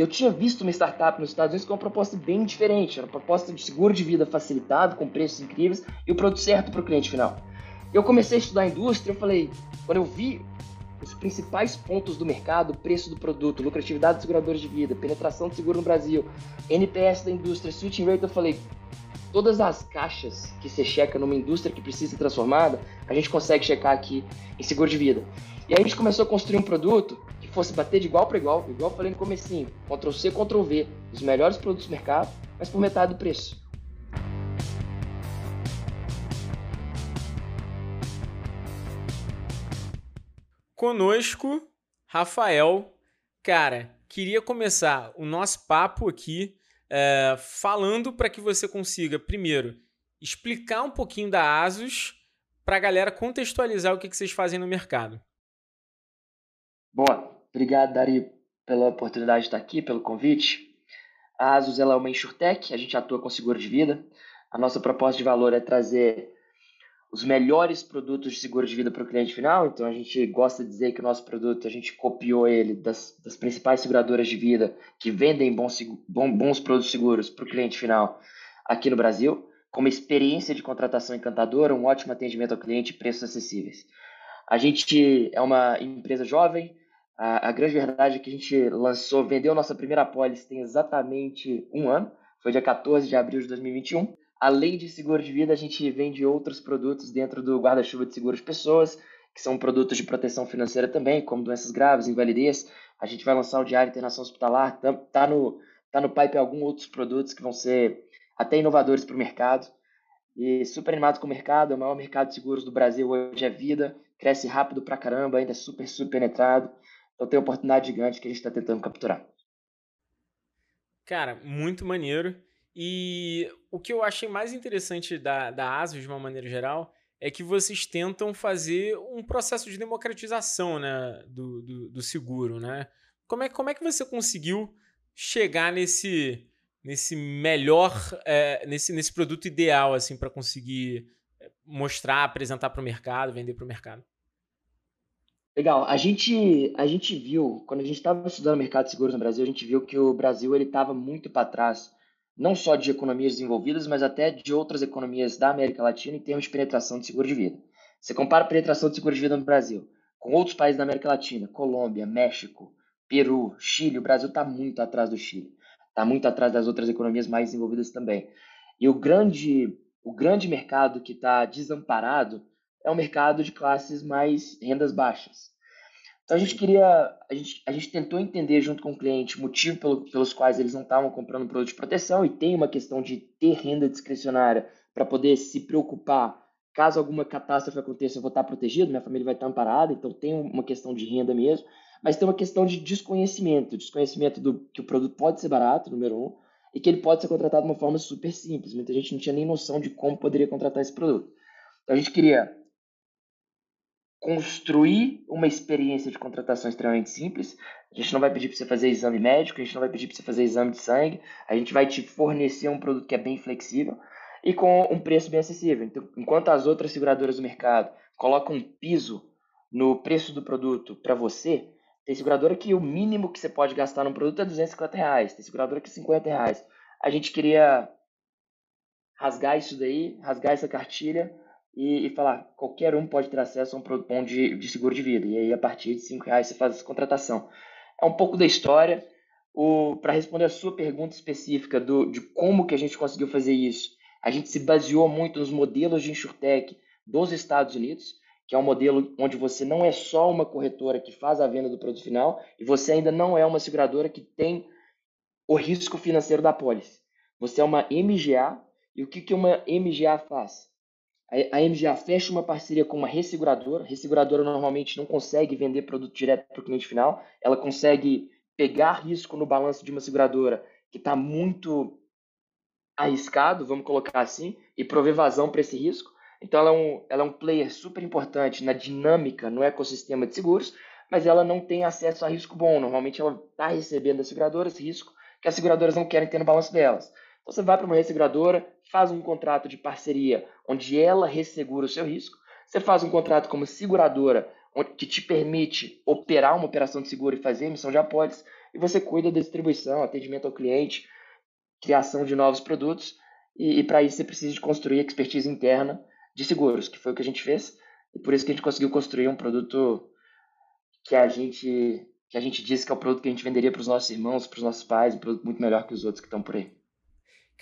Eu tinha visto uma startup nos Estados Unidos com uma proposta bem diferente, era uma proposta de seguro de vida facilitado, com preços incríveis e o produto certo para o cliente final. Eu comecei a estudar a indústria, eu falei, quando eu vi os principais pontos do mercado, preço do produto, lucratividade dos seguradores de vida, penetração de seguro no Brasil, NPS da indústria, switching rate, eu falei, todas as caixas que você checa numa indústria que precisa ser transformada, a gente consegue checar aqui em seguro de vida. E aí a gente começou a construir um produto que fosse bater de igual para igual, igual eu falei no comecinho, Ctrl C, Ctrl V, os melhores produtos do mercado, mas por metade do preço. Conosco, Rafael. Cara, queria começar o nosso papo aqui é, falando para que você consiga, primeiro, explicar um pouquinho da Asus para a galera contextualizar o que, que vocês fazem no mercado. Boa, obrigado, Dari, pela oportunidade de estar aqui, pelo convite. A Asus ela é uma insurtech, a gente atua com seguro de vida. A nossa proposta de valor é trazer os melhores produtos de seguro de vida para o cliente final. Então a gente gosta de dizer que o nosso produto, a gente copiou ele das, das principais seguradoras de vida que vendem bons, bons produtos seguros para o cliente final aqui no Brasil, com uma experiência de contratação encantadora, um ótimo atendimento ao cliente e preços acessíveis. A gente é uma empresa jovem, a, a grande verdade é que a gente lançou, vendeu nossa primeira apólice tem exatamente um ano, foi dia 14 de abril de 2021. Além de seguro de vida, a gente vende outros produtos dentro do guarda-chuva de seguros pessoas, que são produtos de proteção financeira também, como doenças graves, invalidez. A gente vai lançar o Diário Internação Hospitalar, tá, tá no, tá no pipe alguns outros produtos que vão ser até inovadores para o mercado. E super animado com o mercado, é o maior mercado de seguros do Brasil hoje é vida, cresce rápido pra caramba, ainda é super, super penetrado. Então tem oportunidade gigante que a gente está tentando capturar. Cara, muito maneiro. E o que eu achei mais interessante da, da ASUS, de uma maneira geral, é que vocês tentam fazer um processo de democratização né, do, do, do seguro. Né? Como, é, como é que você conseguiu chegar nesse, nesse melhor, é, nesse, nesse produto ideal assim para conseguir é, mostrar, apresentar para o mercado, vender para o mercado? Legal. A gente, a gente viu, quando a gente estava estudando mercado de seguros no Brasil, a gente viu que o Brasil estava muito para trás não só de economias desenvolvidas, mas até de outras economias da América Latina em termos de penetração de seguro de vida. Você compara a penetração de seguro de vida no Brasil com outros países da América Latina, Colômbia, México, Peru, Chile, o Brasil está muito atrás do Chile, está muito atrás das outras economias mais desenvolvidas também. E o grande, o grande mercado que está desamparado é o mercado de classes mais rendas baixas. Então a gente queria, a gente, a gente tentou entender junto com o cliente o motivo pelo, pelos quais eles não estavam comprando produto de proteção e tem uma questão de ter renda discricionária para poder se preocupar caso alguma catástrofe aconteça, eu vou estar protegido, minha família vai estar amparada, então tem uma questão de renda mesmo, mas tem uma questão de desconhecimento, desconhecimento do que o produto pode ser barato, número um, e que ele pode ser contratado de uma forma super simples. Muita gente não tinha nem noção de como poderia contratar esse produto. Então a gente queria construir uma experiência de contratação extremamente simples. A gente não vai pedir para você fazer exame médico, a gente não vai pedir para você fazer exame de sangue, a gente vai te fornecer um produto que é bem flexível e com um preço bem acessível. Então, enquanto as outras seguradoras do mercado colocam um piso no preço do produto para você, tem seguradora que o mínimo que você pode gastar num produto é 250 reais, tem seguradora que é 50 reais. A gente queria rasgar isso daí, rasgar essa cartilha e, e, falar qualquer um pode ter acesso a um produto bom de, de seguro de vida. E aí, a partir de cinco reais, você faz essa contratação. É um pouco da história. Para responder a sua pergunta específica do, de como que a gente conseguiu fazer isso, a gente se baseou muito nos modelos de insurtech dos Estados Unidos, que é um modelo onde você não é só uma corretora que faz a venda do produto final e você ainda não é uma seguradora que tem o risco financeiro da pólice. Você é uma MGA e o que, que uma MGA faz? A MGA fecha uma parceria com uma resseguradora. A resseguradora normalmente não consegue vender produto direto para o cliente final. Ela consegue pegar risco no balanço de uma seguradora que está muito arriscado, vamos colocar assim, e prover vazão para esse risco. Então, ela é, um, ela é um player super importante na dinâmica, no ecossistema de seguros, mas ela não tem acesso a risco bom. Normalmente, ela está recebendo das seguradoras risco que as seguradoras não querem ter no balanço delas. Então, você vai para uma resseguradora, faz um contrato de parceria onde ela ressegura o seu risco, você faz um contrato como seguradora que te permite operar uma operação de seguro e fazer emissão de apólices, e você cuida da distribuição, atendimento ao cliente, criação de novos produtos, e, e para isso você precisa de construir expertise interna de seguros, que foi o que a gente fez, e por isso que a gente conseguiu construir um produto que a gente que a gente disse que é o produto que a gente venderia para os nossos irmãos, para os nossos pais, um produto muito melhor que os outros que estão por aí.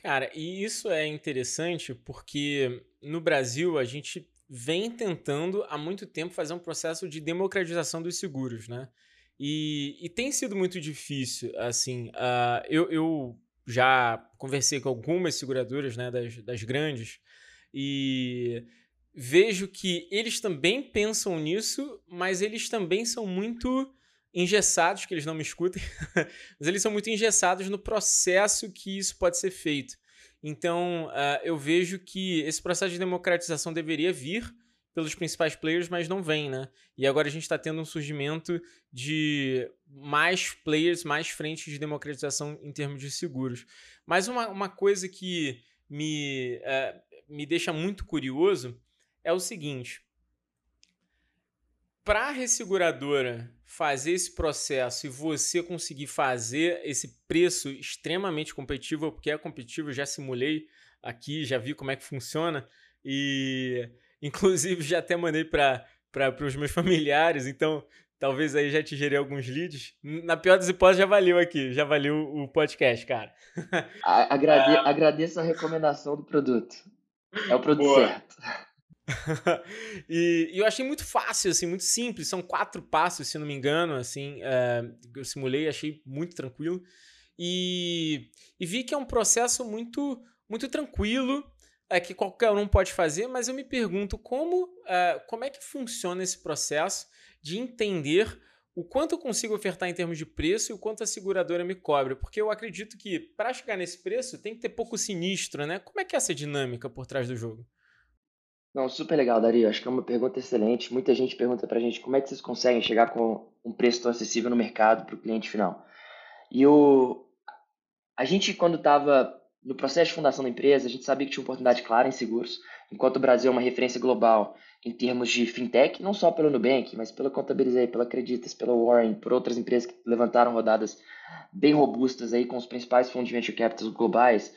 Cara, e isso é interessante porque no Brasil a gente vem tentando há muito tempo fazer um processo de democratização dos seguros, né? E, e tem sido muito difícil, assim. Uh, eu, eu já conversei com algumas seguradoras, né, das, das grandes, e vejo que eles também pensam nisso, mas eles também são muito engessados, que eles não me escutem, mas eles são muito engessados no processo que isso pode ser feito. Então, uh, eu vejo que esse processo de democratização deveria vir pelos principais players, mas não vem, né? E agora a gente está tendo um surgimento de mais players, mais frentes de democratização em termos de seguros. Mas uma, uma coisa que me, uh, me deixa muito curioso é o seguinte: para a resseguradora fazer esse processo e você conseguir fazer esse preço extremamente competitivo, porque é competitivo, já simulei aqui, já vi como é que funciona e Inclusive, já até mandei para os meus familiares, então talvez aí já te gerei alguns leads. Na pior das hipóteses, já valeu aqui, já valeu o podcast, cara. Agrade, é... Agradeço a recomendação do produto. É o produto Boa. certo. e, e, eu achei muito fácil, assim, muito simples. São quatro passos, se não me engano, assim. É, eu simulei, achei muito tranquilo. E, e vi que é um processo muito, muito tranquilo é que qualquer um pode fazer, mas eu me pergunto como, uh, como é que funciona esse processo de entender o quanto eu consigo ofertar em termos de preço e o quanto a seguradora me cobra. Porque eu acredito que para chegar nesse preço tem que ter pouco sinistro, né? Como é que é essa dinâmica por trás do jogo? Não, super legal, Dario. Acho que é uma pergunta excelente. Muita gente pergunta pra gente como é que vocês conseguem chegar com um preço tão acessível no mercado para o cliente final. E o... a gente, quando estava no processo de fundação da empresa, a gente sabia que tinha oportunidade clara em seguros, enquanto o Brasil é uma referência global em termos de fintech, não só pelo Nubank, mas pela Contabilizei, pela Acreditas, pela Warren, por outras empresas que levantaram rodadas bem robustas aí com os principais fundos de venture capital globais.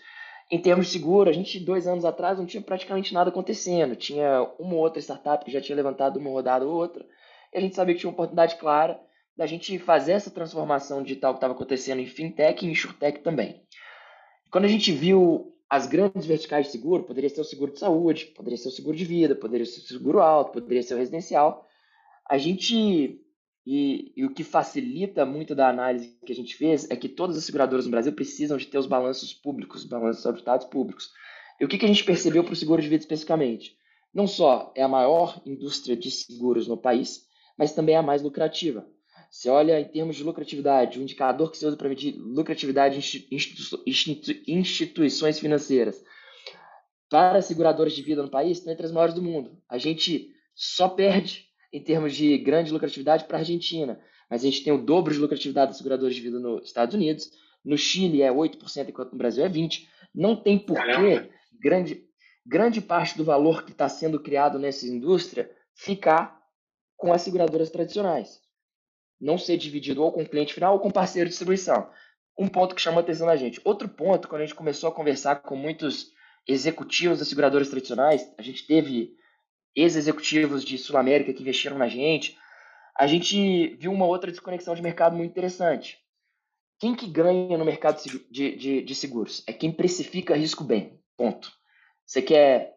Em termos de seguro, a gente, dois anos atrás, não tinha praticamente nada acontecendo. Tinha uma ou outra startup que já tinha levantado uma rodada ou outra, e a gente sabia que tinha uma oportunidade clara da gente fazer essa transformação digital que estava acontecendo em fintech e em insurtech também. Quando a gente viu as grandes verticais de seguro, poderia ser o seguro de saúde, poderia ser o seguro de vida, poderia ser o seguro alto, poderia ser o residencial. A gente e, e, o que facilita muito da análise que a gente fez é que todas as seguradoras no Brasil precisam de ter os balanços públicos, balanços auditados públicos. E o que, que a gente percebeu para o seguro de vida especificamente? Não só é a maior indústria de seguros no país, mas também é a mais lucrativa. Você olha em termos de lucratividade, o indicador que se usa para medir lucratividade de instituições financeiras para seguradoras de vida no país está entre as maiores do mundo. A gente só perde em termos de grande lucratividade para a Argentina, mas a gente tem o dobro de lucratividade das seguradoras de vida nos Estados Unidos. No Chile é 8%, enquanto no Brasil é 20%. Não tem porquê grande, grande parte do valor que está sendo criado nessa indústria ficar com as seguradoras tradicionais não ser dividido ou com o cliente final ou com parceiro de distribuição. Um ponto que chamou a atenção da gente. Outro ponto, quando a gente começou a conversar com muitos executivos das seguradoras tradicionais, a gente teve ex-executivos de Sul América que investiram na gente, a gente viu uma outra desconexão de mercado muito interessante. Quem que ganha no mercado de, de, de seguros? É quem precifica risco bem. Ponto. Você quer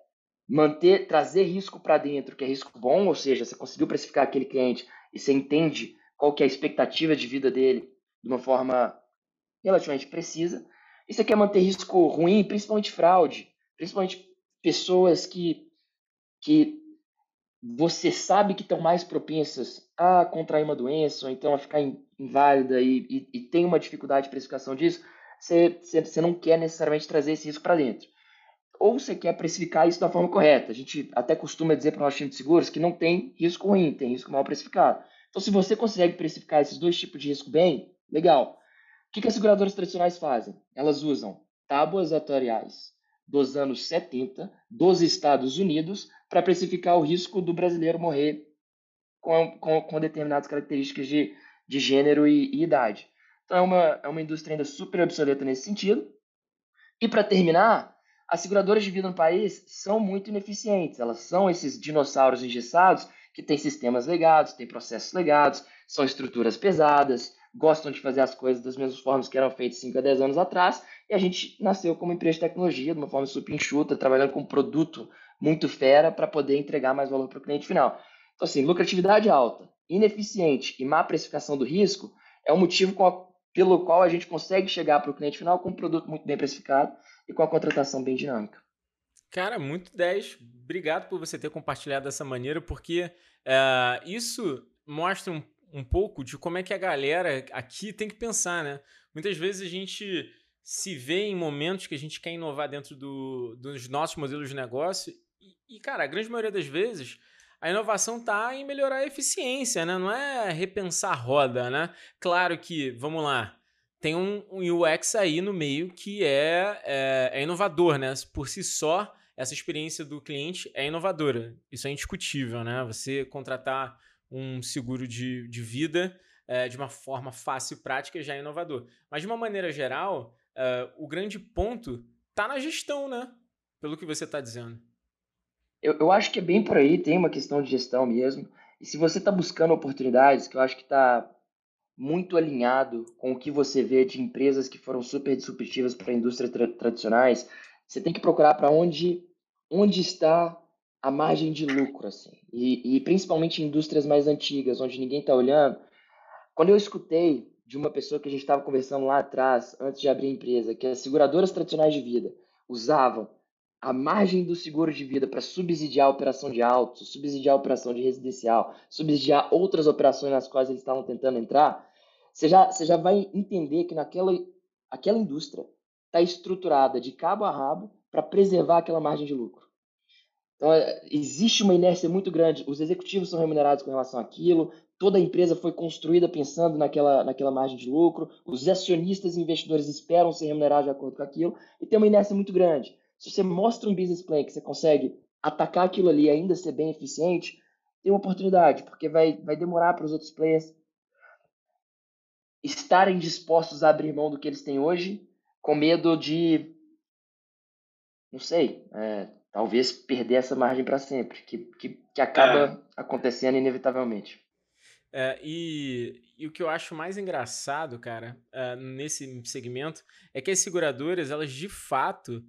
manter, trazer risco para dentro, que é risco bom, ou seja, você conseguiu precificar aquele cliente e você entende qual que é a expectativa de vida dele de uma forma relativamente precisa. E você quer manter risco ruim, principalmente fraude, principalmente pessoas que, que você sabe que estão mais propensas a contrair uma doença, ou então a ficar inválida e, e, e tem uma dificuldade de precificação disso, você, você, não quer necessariamente trazer esse risco para dentro. Ou você quer precificar isso da forma correta. A gente até costuma dizer para o nosso time de seguros que não tem risco ruim, tem risco mal precificado. Então, se você consegue precificar esses dois tipos de risco bem, legal. O que, que as seguradoras tradicionais fazem? Elas usam tábuas atuariais dos anos 70 dos Estados Unidos para precificar o risco do brasileiro morrer com, com, com determinadas características de, de gênero e, e, idade. Então é uma, é uma indústria ainda super obsoleta nesse sentido. E para terminar, as seguradoras de vida no país são muito ineficientes. Elas são esses dinossauros engessados que têm sistemas legados, têm processos legados, são estruturas pesadas, gostam de fazer as coisas das mesmas formas que eram feitas 5 a 10 anos atrás. E a gente nasceu como empresa de tecnologia, de uma forma super enxuta, trabalhando com produto muito fera para poder entregar mais valor para o cliente final. Então, assim, lucratividade alta, ineficiente e má precificação do risco é o motivo a, pelo qual a gente consegue chegar para o cliente final com um produto muito bem precificado e com a contratação bem dinâmica. Cara, muito 10. Obrigado por você ter compartilhado dessa maneira, porque uh, isso mostra um, um pouco de como é que a galera aqui tem que pensar, né? Muitas vezes a gente se vê em momentos que a gente quer inovar dentro do, dos nossos modelos de negócio e, cara, a grande maioria das vezes a inovação está em melhorar a eficiência, né? Não é repensar a roda, né? Claro que, vamos lá, tem um, um UX aí no meio que é, é, é, inovador, né? Por si só, essa experiência do cliente é inovadora. Isso é indiscutível, né? Você contratar um seguro de, de vida é, de uma forma fácil e prática já é inovador. Mas, de uma maneira geral, é, o grande ponto está na gestão, né? Pelo que você está dizendo. Eu, eu acho que é bem por aí, tem uma questão de gestão mesmo. E se você está buscando oportunidades, que eu acho que está muito alinhado com o que você vê de empresas que foram super disruptivas para a indústria tra tradicionais, você tem que procurar para onde, onde está a margem de lucro, assim. E, e principalmente em indústrias mais antigas, onde ninguém está olhando. Quando eu escutei de uma pessoa que a gente estava conversando lá atrás, antes de abrir a empresa, que as seguradoras tradicionais de vida usavam a margem do seguro de vida para subsidiar a operação de auto, subsidiar a operação de residencial, subsidiar outras operações nas quais eles estavam tentando entrar, você já, você já vai entender que naquela aquela indústria está estruturada de cabo a rabo para preservar aquela margem de lucro. Então, é, existe uma inércia muito grande. Os executivos são remunerados com relação àquilo, toda a empresa foi construída pensando naquela, naquela margem de lucro, os acionistas e investidores esperam ser remunerados de acordo com aquilo, e tem uma inércia muito grande. Se você mostra um business plan que você consegue atacar aquilo ali e ainda ser bem eficiente, tem uma oportunidade, porque vai, vai demorar para os outros players estarem dispostos a abrir mão do que eles têm hoje, com medo de, não sei, é, talvez perder essa margem para sempre, que, que, que acaba é. acontecendo inevitavelmente. É, e, e, o que eu acho mais engraçado, cara, uh, nesse segmento, é que as seguradoras, elas de fato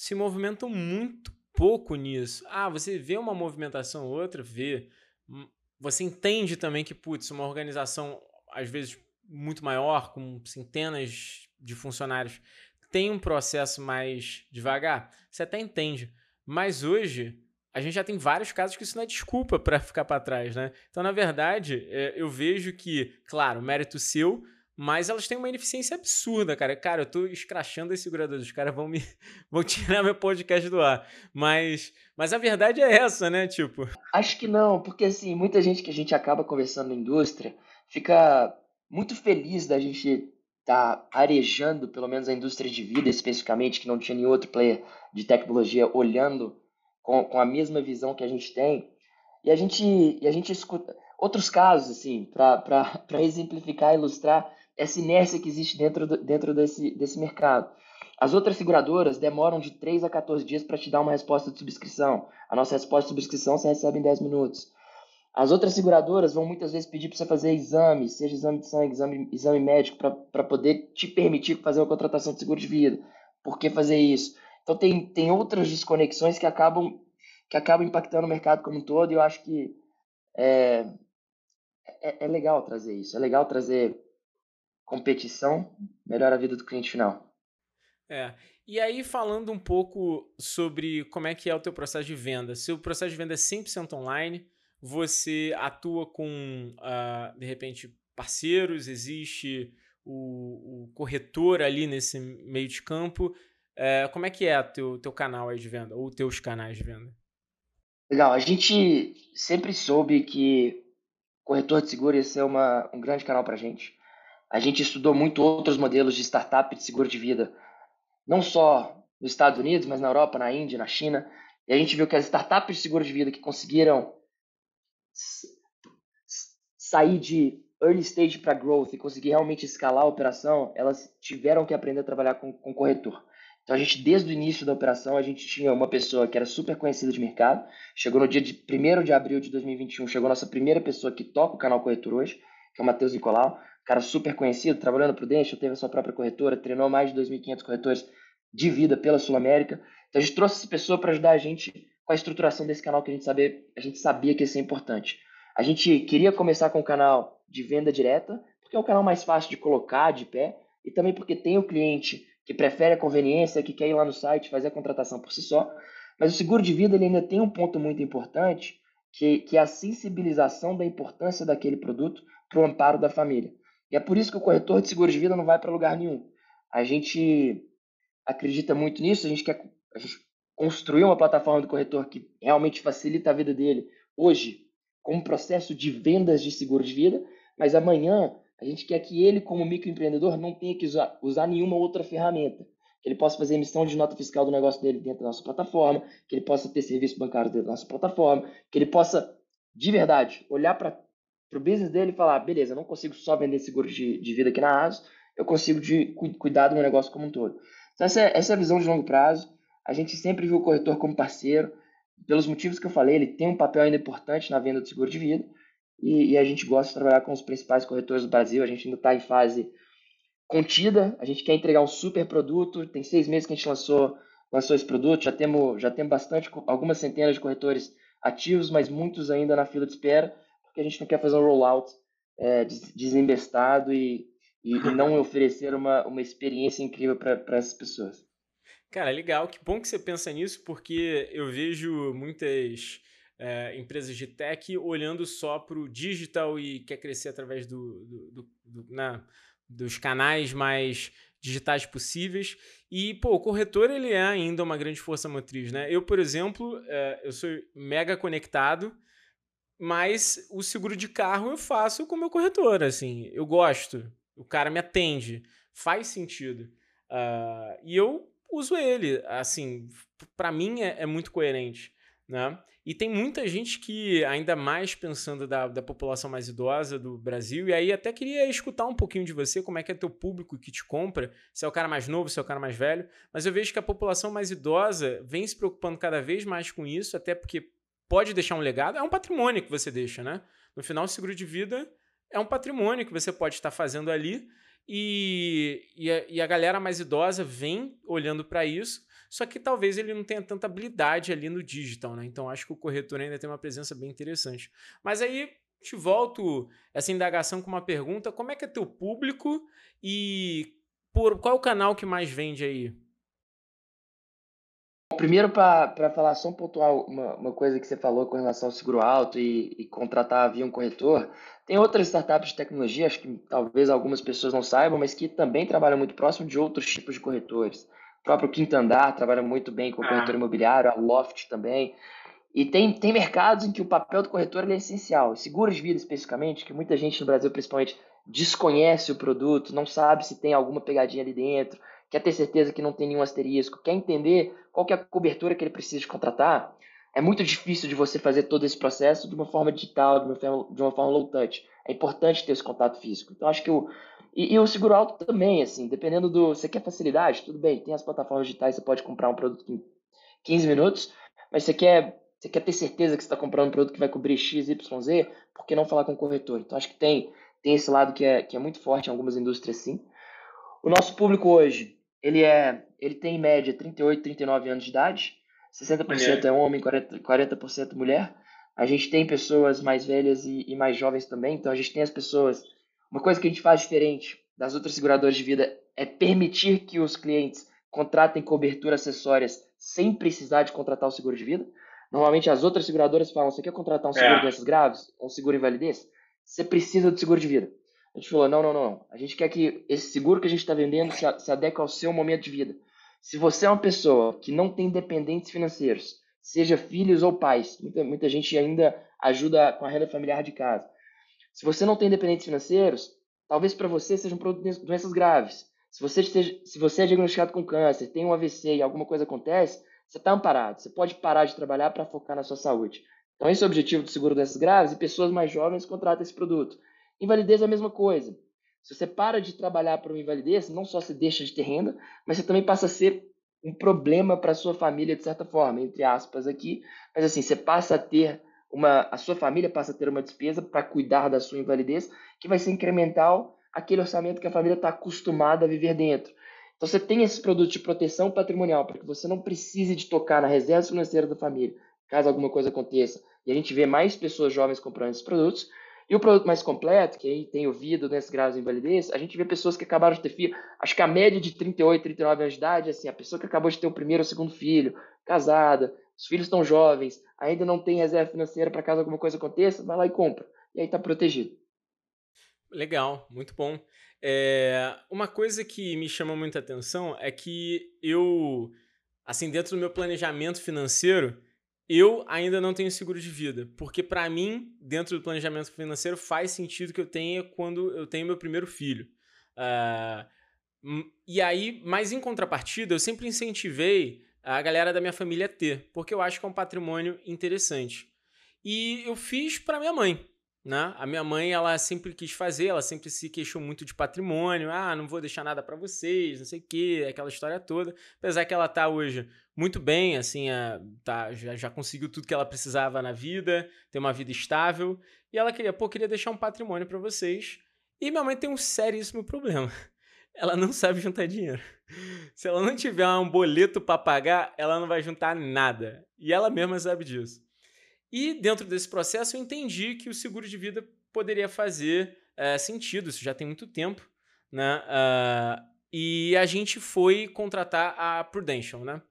se movimentam muito pouco nisso. Ah, você vê uma movimentação ou outra, vê. Hum, você entende também que, putz, uma organização, às vezes, muito maior, com centenas de funcionários, tem um processo mais devagar. Você até entende. Mas hoje, a gente já tem vários casos que isso não é desculpa para ficar para trás, né? Então, na verdade, é, eu vejo que, claro, mérito seu, mas elas têm uma ineficiência absurda, cara. Cara, eu tô escrachando as seguradoras. Os caras vão me vão tirar meu podcast do ar. Mas, mas a verdade é essa, né? Tipo. Acho que não, porque assim, muita gente que a gente acaba conversando na indústria fica muito feliz da gente tá arejando, pelo menos a indústria de vida especificamente, que não tinha nenhum outro player de tecnologia olhando com, com a mesma visão que a gente tem. E a gente, e a gente escuta outros casos, assim, para exemplificar, ilustrar essa inércia que existe dentro, do, dentro desse, desse mercado. As outras seguradoras demoram de 3 a 14 dias para te dar uma resposta de subscrição. A nossa resposta de subscrição você recebe em 10 minutos. As outras seguradoras vão muitas vezes pedir para você fazer exame, seja exame de sangue, exame, exame médico, para poder te permitir fazer uma contratação de seguro de vida. Por que fazer isso? Então tem, tem outras desconexões que acabam, que acabam impactando o mercado como um todo e eu acho que é, é, é legal trazer isso. É legal trazer competição melhora a vida do cliente final. É. E aí, falando um pouco sobre como é que é o teu processo de venda. Se o processo de venda é 100% online, você atua com, uh, de repente, parceiros, existe o, o, corretor ali nesse meio de campo. Uh, como é que é o teu, teu canal aí de venda, ou teus canais de venda? Legal, a gente sempre soube que corretor de seguro ia ser uma, um grande canal para a gente. A gente estudou muito outros modelos de startup de seguro de vida, não só nos Estados Unidos, mas na Europa, na Índia, na China. E a gente viu que as startups de seguro de vida que conseguiram sair de early stage para growth e conseguir realmente escalar a operação, elas tiveram que aprender a trabalhar com, com corretor. Então a gente, desde o início da operação, a gente tinha uma pessoa que era super conhecida de mercado. Chegou no dia de 1 de abril de 2021, chegou a nossa primeira pessoa que toca o canal corretor hoje, que é o Matheus Nicolau. Cara super conhecido, trabalhando para o Prudential, teve a sua própria corretora, treinou mais de 2.500 corretores de vida pela Sul América. Então a gente trouxe essa pessoa para ajudar a gente com a estruturação desse canal que a gente sabia, a gente sabia que ia ser importante. A gente queria começar com o canal de venda direta, porque é o canal mais fácil de colocar de pé, e também porque tem o cliente que prefere a conveniência, que quer ir lá no site fazer a contratação por si só. Mas o seguro de vida ele ainda tem um ponto muito importante, que, que é a sensibilização da importância daquele produto para o amparo da família. E é por isso que o corretor de seguro de vida não vai para lugar nenhum. A gente acredita muito nisso, a gente quer a gente construir uma plataforma do corretor que realmente facilita a vida dele hoje, como processo de vendas de seguro de vida, mas amanhã a gente quer que ele, como microempreendedor, não tenha que usar, usar nenhuma outra ferramenta. Que ele possa fazer emissão de nota fiscal do negócio dele dentro da nossa plataforma, que ele possa ter serviço bancário dentro da nossa plataforma, que ele possa, de verdade, olhar para o business dele falar: beleza, eu não consigo só vender seguro de, de vida aqui na ASO, eu consigo de, cuidar do meu negócio como um todo. Então, essa é, essa é a visão de longo prazo. A gente sempre viu o corretor como parceiro. Pelos motivos que eu falei, ele tem um papel ainda importante na venda do seguro de vida e, e, a gente gosta de trabalhar com os principais corretores do Brasil. A gente ainda está em fase contida, a gente quer entregar um super produto. Tem seis meses que a gente lançou, lançou esse produto, já temos, já temos bastante, algumas centenas de corretores ativos, mas muitos ainda na fila de espera, porque a gente não quer fazer um rollout é, desembestado e, e, e, não oferecer uma, uma experiência incrível para essas pessoas. Cara, legal. Que bom que você pensa nisso, porque eu vejo muitas é, empresas de tech olhando só para o digital e quer crescer através do, do, do, do né, dos canais mais digitais possíveis. E, pô, o corretor ele é ainda uma grande força motriz, né? Eu, por exemplo, é, eu sou mega conectado, mas o seguro de carro eu faço com o meu corretor, assim. Eu gosto, o cara me atende, faz sentido. Uh, e eu uso ele, assim, para mim é, é muito coerente, né? E tem muita gente que, ainda mais pensando da, da população mais idosa do Brasil, e aí até queria escutar um pouquinho de você, como é que é teu público que te compra, se é o cara mais novo, se é o cara mais velho, mas eu vejo que a população mais idosa vem se preocupando cada vez mais com isso, até porque pode deixar um legado, é um patrimônio que você deixa, né? No final, o seguro de vida é um patrimônio que você pode estar fazendo ali, e, e, a, e a galera mais idosa vem olhando para isso, só que talvez ele não tenha tanta habilidade ali no digital, né? Então acho que o corretor ainda tem uma presença bem interessante. Mas aí te volto essa indagação com uma pergunta: como é que é teu público e por qual canal que mais vende aí? Primeiro, para falar só um pontual, uma, uma, coisa que você falou com relação ao seguro alto e, e, contratar via um corretor, tem outras startups de tecnologia, acho que talvez algumas pessoas não saibam, mas que também trabalham muito próximo de outros tipos de corretores. O próprio Quinto Andar trabalha muito bem com o corretor ah. imobiliário, a Loft também. E tem, tem mercados em que o papel do corretor é essencial. Seguros de vida, especificamente, que muita gente no Brasil, principalmente, desconhece o produto, não sabe se tem alguma pegadinha ali dentro, quer ter certeza que não tem nenhum asterisco, quer entender qual que é a cobertura que ele precisa de contratar. É muito difícil de você fazer todo esse processo de uma forma digital, de uma forma, de uma forma low touch. É importante ter esse contato físico. Então, acho que o, e, e, o seguro alto também, assim, dependendo do. Você quer facilidade? Tudo bem, tem as plataformas digitais, você pode comprar um produto em 15 minutos, mas você quer, você quer ter certeza que você está comprando um produto que vai cobrir X, Y, Z, por que não falar com o corretor? Então acho que tem, tem esse lado que é, que é muito forte em algumas indústrias, sim. O nosso público hoje, ele é. Ele tem em média 38, 39 anos de idade, 60% mulher. é homem, 40%, 40% mulher. A gente tem pessoas mais velhas e, e mais jovens também, então a gente tem as pessoas uma coisa que a gente faz diferente das outras seguradoras de vida é permitir que os clientes contratem cobertura acessórias sem precisar de contratar o seguro de vida. Normalmente as outras seguradoras falam: você quer contratar um seguro é. de doenças graves, um seguro invalidez? Você precisa do seguro de vida. A gente falou: não, não, não. A gente quer que esse seguro que a gente está vendendo se, se adeque ao seu momento de vida. Se você é uma pessoa que não tem dependentes financeiros, seja filhos ou pais, muita, muita gente ainda ajuda com a renda familiar de casa. Se você não tem dependentes financeiros, talvez para você seja produto de doenças graves. Se você, esteja, se você é diagnosticado com câncer, tem um AVC e alguma coisa acontece, você está amparado. Você pode parar de trabalhar para focar na sua saúde. Então, esse é o objetivo do seguro doenças graves e pessoas mais jovens contratam esse produto. Invalidez é a mesma coisa. Se você para de trabalhar para uma invalidez, não só você deixa de ter renda, mas você também passa a ser um problema para sua família, de certa forma, entre aspas aqui. Mas assim, você passa a ter uma. A sua família passa a ter uma despesa para cuidar da sua invalidez, que vai ser incremental aquele orçamento que a família está acostumada a viver dentro. Então você tem esse produto de proteção patrimonial para que você não precise de tocar na reserva financeira da família, caso alguma coisa aconteça. E a gente vê mais pessoas jovens comprando esses produtos. E o produto mais completo, que aí tem o vida nesses graus de invalidez, a gente vê pessoas que acabaram de ter filho. Acho que a média de 38, 39 anos de idade, assim, a pessoa que acabou de ter o primeiro ou segundo filho, casada, os filhos estão jovens, ainda não tem reserva financeira para caso alguma coisa aconteça, vai lá e compra. E aí está protegido. Legal, muito bom. É, uma coisa que me chama muita atenção é que eu, assim, dentro do meu planejamento financeiro, eu ainda não tenho seguro de vida, porque para mim, dentro do planejamento financeiro, faz sentido que eu tenha quando eu tenho meu primeiro filho. Uh, e aí, mas em contrapartida, eu sempre incentivei a galera da minha família a ter, porque eu acho que é um patrimônio interessante. E eu fiz para minha mãe. Né? A minha mãe, ela sempre quis fazer, ela sempre se queixou muito de patrimônio. Ah, não vou deixar nada para vocês, não sei o quê, aquela história toda. Apesar que ela tá hoje muito bem, assim, a, tá, já, já conseguiu tudo que ela precisava na vida, tem uma vida estável. E ela queria, pô, queria deixar um patrimônio para vocês. E minha mãe tem um seríssimo problema. Ela não sabe juntar dinheiro. Se ela não tiver um boleto para pagar, ela não vai juntar nada. E ela mesma sabe disso. E dentro desse processo eu entendi que o seguro de vida poderia fazer é, sentido, isso já tem muito tempo, né? Uh, e a gente foi contratar a Prudential, né?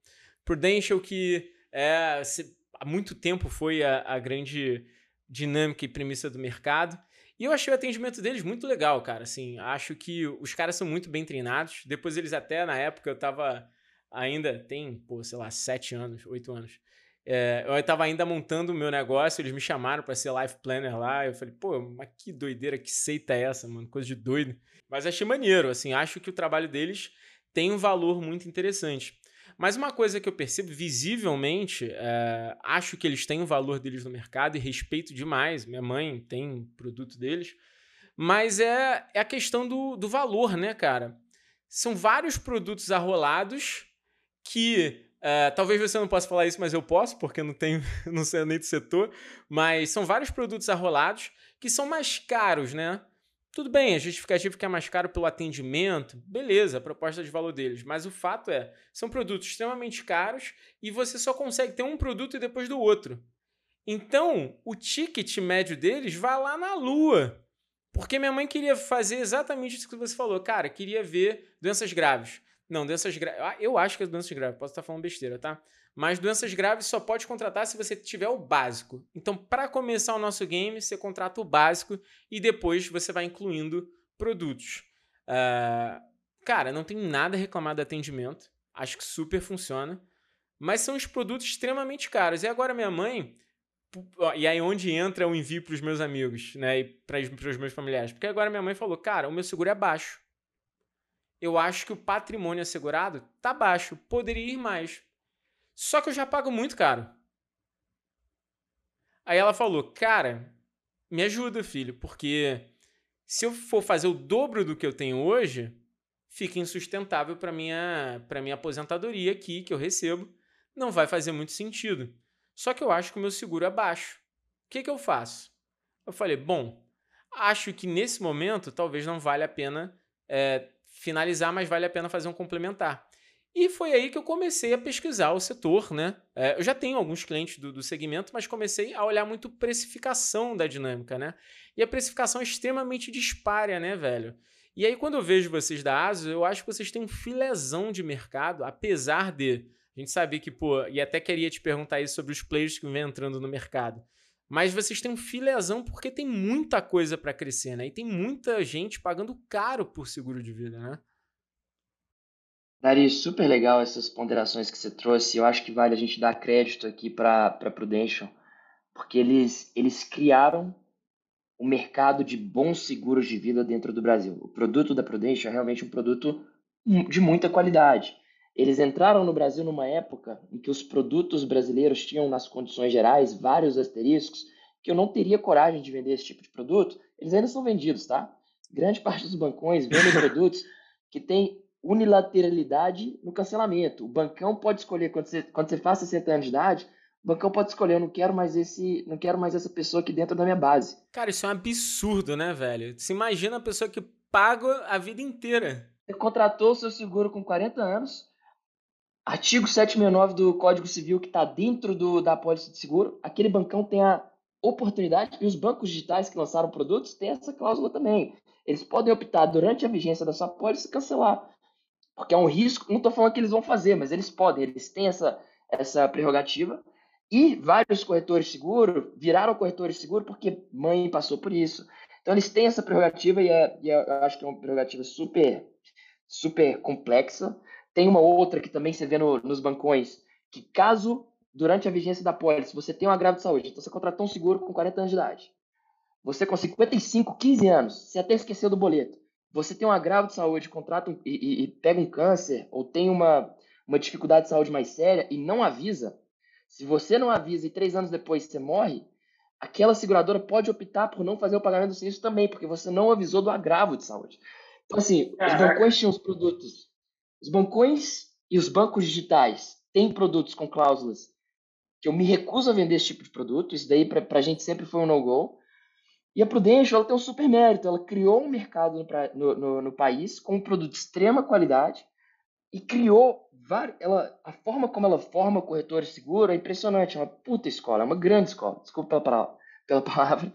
Prudential que é, se, há muito tempo foi a, a grande dinâmica e premissa do mercado. E eu achei o atendimento deles muito legal, cara. Assim, acho que os caras são muito bem treinados. Depois eles até, na época, eu tava ainda, tem, pô, sei lá, sete anos, oito anos. É, eu estava ainda montando o meu negócio, eles me chamaram para ser life planner lá. Eu falei, pô, mas que doideira, que seita é essa, mano? Coisa de doido. Mas achei maneiro, assim, acho que o trabalho deles tem um valor muito interessante. Mas uma coisa que eu percebo visivelmente, é, acho que eles têm o valor deles no mercado e respeito demais. Minha mãe tem produto deles. Mas é, é a questão do, do valor, né, cara? São vários produtos arrolados que Uh, talvez você não possa falar isso, mas eu posso, porque não tenho, não sei nem do setor. Mas são vários produtos arrolados que são mais caros, né? Tudo bem, a justificativa que é mais caro pelo atendimento, beleza, a proposta de valor deles. Mas o fato é, são produtos extremamente caros e você só consegue ter um produto e depois do outro. Então, o ticket médio deles vai lá na lua. Porque minha mãe queria fazer exatamente isso que você falou. Cara, queria ver doenças graves. Não, doenças graves. Eu acho que é doenças graves, posso estar falando besteira, tá? Mas doenças graves só pode contratar se você tiver o básico. Então, para começar o nosso game, você contrata o básico e depois você vai incluindo produtos. Uh, cara, não tem nada a reclamar do atendimento. Acho que super funciona. Mas são os produtos extremamente caros. E agora minha mãe. E aí onde entra o envio para os meus amigos, né? E para os meus familiares. Porque agora minha mãe falou, cara, o meu seguro é baixo eu acho que o patrimônio assegurado tá baixo, poderia ir mais. Só que eu já pago muito caro. Aí ela falou: Cara, me ajuda, filho, porque se eu for fazer o dobro do que eu tenho hoje, fica insustentável para minha para minha aposentadoria aqui que eu recebo, não vai fazer muito sentido. Só que eu acho que o meu seguro é baixo. O que, que eu faço? Eu falei: Bom, acho que nesse momento talvez não valha a pena é, finalizar, mas vale a pena fazer um complementar. E foi aí que eu comecei a pesquisar o setor, né? É, eu já tenho alguns clientes do, do, segmento, mas comecei a olhar muito precificação da dinâmica, né? E a precificação é extremamente dispária, né, velho? E aí, quando eu vejo vocês da ASUS, eu acho que vocês têm um filezão de mercado, apesar de a gente saber que, pô, e até queria te perguntar isso sobre os players que vêm entrando no mercado. Mas vocês têm um filezão porque tem muita coisa para crescer, né? E tem muita gente pagando caro por seguro de vida, né? Dari, super legal essas ponderações que você trouxe. Eu acho que vale a gente dar crédito aqui para Prudential, porque eles, eles criaram o um mercado de bons seguros de vida dentro do Brasil. O produto da Prudential é realmente um produto de muita qualidade. Eles entraram no Brasil numa época em que os produtos brasileiros tinham, nas condições gerais, vários asteriscos, que eu não teria coragem de vender esse tipo de produto. eles ainda são vendidos, tá? Grande parte dos bancões vendem produtos que têm unilateralidade no cancelamento. O bancão pode escolher, quando você, quando você faz 60 anos de idade, o bancão pode escolher, eu não quero mais esse, não quero mais essa pessoa aqui dentro da minha base. Cara, isso é um absurdo, né, velho? Você imagina a pessoa que paga a vida inteira. Você contratou o seu seguro com 40 anos, artigo 769 do Código Civil que está dentro do, da apólice de seguro, aquele bancão tem a oportunidade, e os bancos digitais que lançaram produtos têm essa cláusula também. Eles podem optar, durante a vigência da sua apólice, cancelar. Porque é um risco, não estou falando que eles vão fazer, mas eles podem, eles têm essa, essa prerrogativa. E vários corretores de seguro viraram corretores de seguro porque mãe passou por isso. Então eles têm essa prerrogativa e, é, e é, eu acho que é uma prerrogativa super, super complexa. Tem uma outra que também você vê no, nos bancões, que caso durante a vigência da pólice você tem um agravo de saúde, então você contratou um seguro com 40 anos de idade, você com 55, 15 anos, você até esqueceu do boleto, você tem um agravo de saúde, contrata um, e, e, e, pega um câncer ou tem uma, uma dificuldade de saúde mais séria e não avisa, se você não avisa e três anos depois você morre, aquela seguradora pode optar por não fazer o pagamento do serviço também, porque você não avisou do agravo de saúde. Então, assim, os bancões tinham os produtos. Os bancões e os bancos digitais têm produtos com cláusulas que eu me recuso a vender esse tipo de produto. Isso daí, para a gente, sempre foi um no-go. E a Prudential ela tem um super mérito. Ela criou um mercado no, no, no país com um produto de extrema qualidade e criou ela, a forma como ela forma corretores de seguro é impressionante. É uma puta escola, é uma grande escola. Desculpa pela, pela palavra.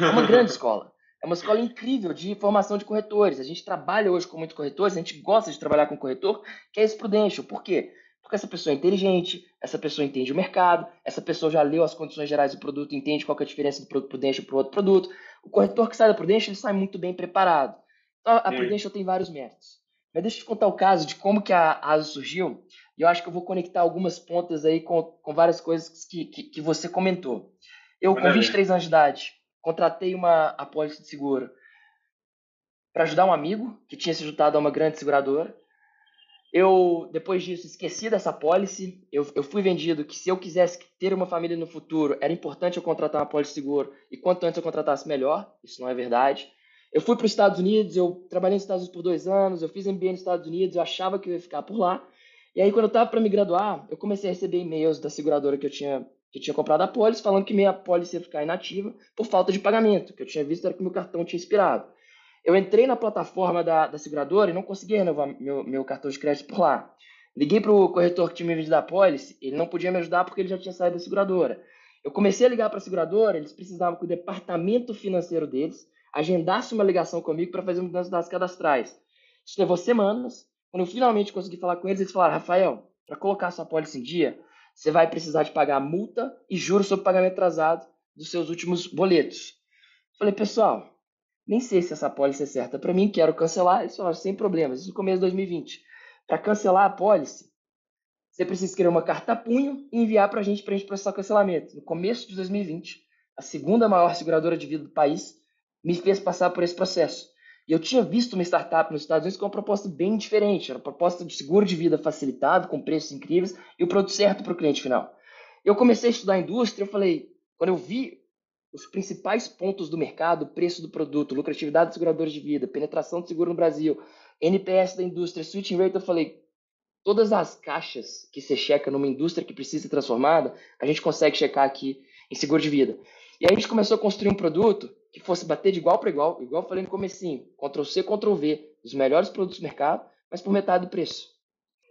É uma grande escola. É uma escola incrível de formação de corretores. A gente trabalha hoje com muitos corretores, a gente gosta de trabalhar com corretor, que é esse Prudential. Por quê? Porque essa pessoa é inteligente, essa pessoa entende o mercado, essa pessoa já leu as condições gerais do produto, entende qual é a diferença do produto Prudential para o outro produto. O corretor que sai da Prudential, ele sai muito bem preparado. Então, a Prudential tem vários méritos. Mas deixa eu te contar o caso de como que a ASO surgiu. E eu acho que eu vou conectar algumas pontas aí com, com várias coisas que, que, que você comentou. Eu, com 23 anos de idade, contratei uma apólice de seguro para ajudar um amigo que tinha se juntado a uma grande seguradora. Eu, depois disso, esqueci dessa apólice. Eu, eu fui vendido que se eu quisesse ter uma família no futuro, era importante eu contratar uma apólice de seguro. E quanto antes eu contratasse, melhor. Isso não é verdade. Eu fui para os Estados Unidos, eu trabalhei nos Estados Unidos por dois anos, eu fiz MBA nos Estados Unidos, eu achava que eu ia ficar por lá. E aí, quando eu estava para me graduar, eu comecei a receber e-mails da seguradora que eu tinha, que eu tinha comprado a pólice, falando que minha pólice ia ficar inativa por falta de pagamento, que eu tinha visto era que meu cartão tinha expirado. Eu entrei na plataforma da, da seguradora e não consegui renovar meu, meu cartão de crédito por lá. Liguei para o corretor que tinha me vendido a pólice, ele não podia me ajudar porque ele já tinha saído da seguradora. Eu comecei a ligar para a seguradora, eles precisavam que o departamento financeiro deles agendasse uma ligação comigo para fazer mudança das cadastrais. Isso levou semanas. Quando eu finalmente consegui falar com eles, eles falaram: Rafael, para colocar sua pólice em dia, você vai precisar de pagar multa e juros sobre pagamento atrasado dos seus últimos boletos. Falei, pessoal, nem sei se essa pólice é certa para mim, quero cancelar. Eles falaram: sem problemas, isso no começo de 2020. Para cancelar a pólice, você precisa escrever uma carta punho e enviar para a gente para a gente processar o cancelamento. No começo de 2020, a segunda maior seguradora de vida do país me fez passar por esse processo. E eu tinha visto uma startup nos Estados Unidos com uma proposta bem diferente. Era uma proposta de seguro de vida facilitado, com preços incríveis e o produto certo para o cliente final. Eu comecei a estudar a indústria, eu falei, quando eu vi os principais pontos do mercado, preço do produto, lucratividade dos seguradores de vida, penetração de seguro no Brasil, NPS da indústria, switching rate, eu falei, todas as caixas que você checa numa indústria que precisa ser transformada, a gente consegue checar aqui em seguro de vida. E aí a gente começou a construir um produto que fosse bater de igual para igual, igual eu falei no comecinho, Ctrl C, Ctrl V, os melhores produtos do mercado, mas por metade do preço.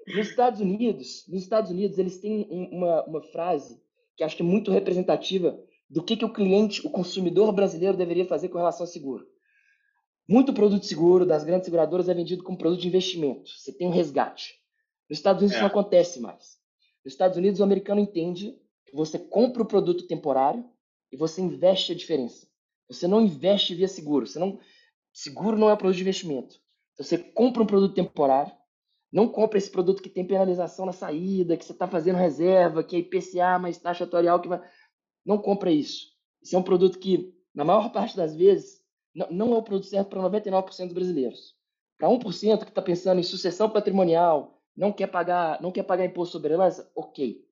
Nos Estados Unidos, nos Estados Unidos eles têm uma, uma frase que acho que é muito representativa do que, que o cliente, o consumidor brasileiro deveria fazer com relação ao seguro. Muito produto seguro das grandes seguradoras é vendido como produto de investimento. Você tem um resgate. Nos Estados Unidos é. isso não acontece mais. Nos Estados Unidos o americano entende que você compra o produto temporário e você investe a diferença. Você não investe via seguro. Você não seguro não é produto de investimento. Então, você compra um produto temporário, não compra esse produto que tem penalização na saída, que você está fazendo reserva, que é IPCA mais taxa atuarial que vai. Não compra isso. Isso é um produto que, na maior parte das vezes, não é o produto certo para 99% dos brasileiros. Para 1% que está pensando em sucessão patrimonial, não quer pagar, não quer pagar imposto sobre herança, ok.